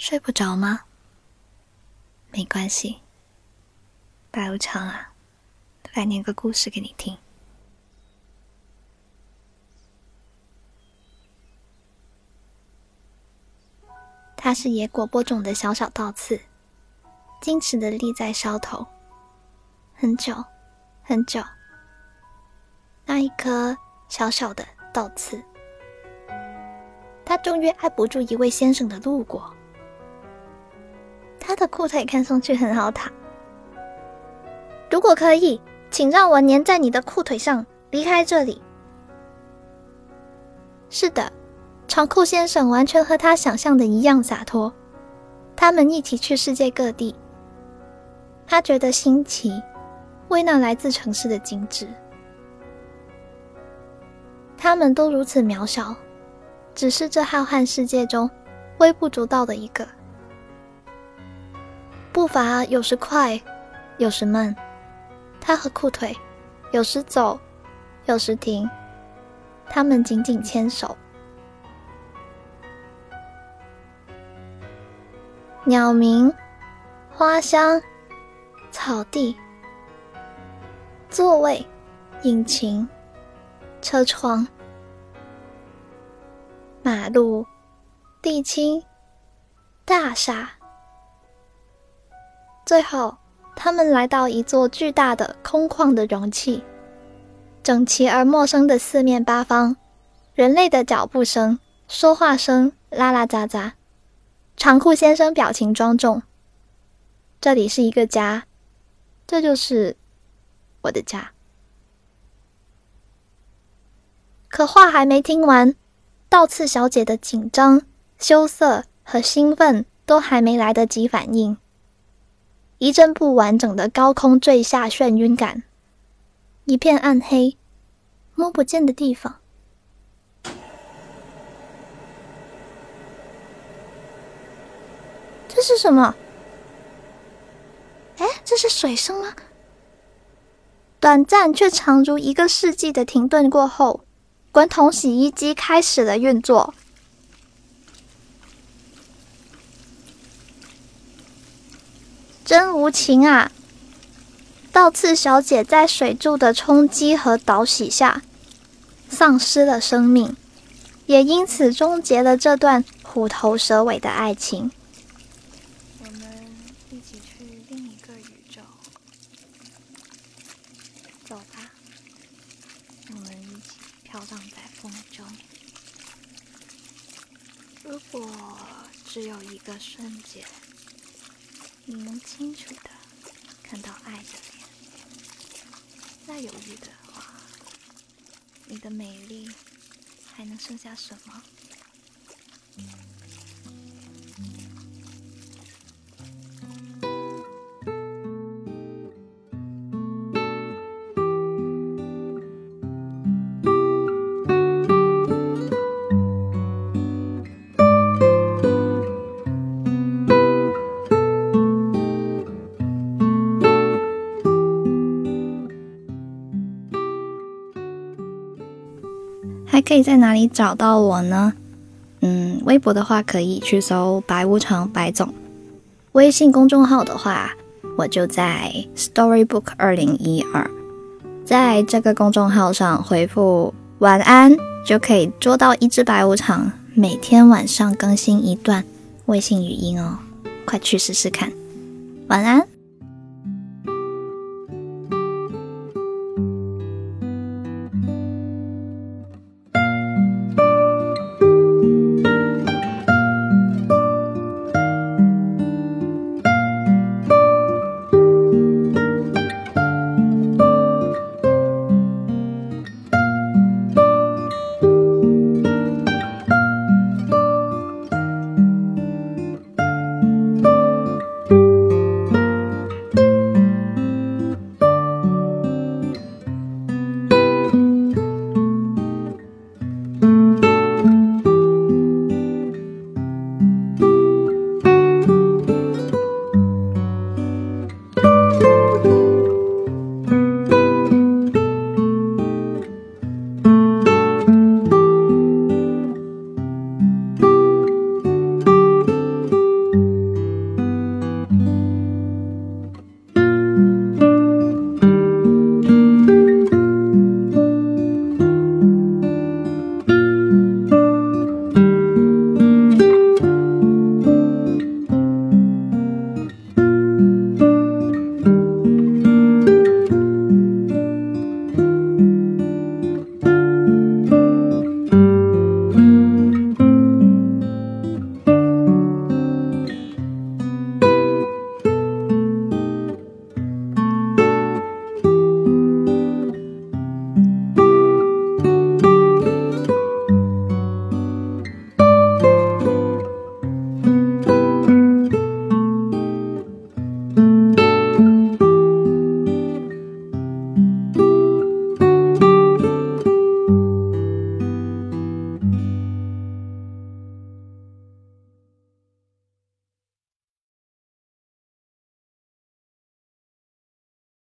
睡不着吗？没关系，白无常啊，来念个故事给你听。它是野果播种的小小倒刺，矜持的立在梢头，很久很久。那一颗小小的倒刺，它终于挨不住一位先生的路过。他的裤腿看上去很好躺。如果可以，请让我粘在你的裤腿上，离开这里。是的，长裤先生完全和他想象的一样洒脱。他们一起去世界各地。他觉得新奇，为那来自城市的精致。他们都如此渺小，只是这浩瀚世界中微不足道的一个。步伐有时快，有时慢。他和裤腿有时走，有时停。他们紧紧牵手。鸟鸣，花香，草地，座位，引擎，车窗，马路，地青，大厦。最后，他们来到一座巨大的空旷的容器，整齐而陌生的四面八方，人类的脚步声、说话声，啦啦喳喳。长裤先生表情庄重。这里是一个家，这就是我的家。可话还没听完，倒刺小姐的紧张、羞涩和兴奋都还没来得及反应。一阵不完整的高空坠下眩晕感，一片暗黑，摸不见的地方。这是什么？哎，这是水声吗？短暂却长如一个世纪的停顿过后，滚筒洗衣机开始了运作。无情啊！倒刺小姐在水柱的冲击和倒洗下丧失了生命，也因此终结了这段虎头蛇尾的爱情。我们一起去另一个宇宙，走吧。我们一起飘荡在风中。如果只有一个瞬间。你能清楚的看到爱的脸，再犹豫的话，你的美丽还能剩下什么？还可以在哪里找到我呢？嗯，微博的话可以去搜“白无常白总”，微信公众号的话，我就在 Storybook 二零一二，在这个公众号上回复“晚安”就可以捉到一只白无常，每天晚上更新一段微信语音哦，快去试试看，晚安。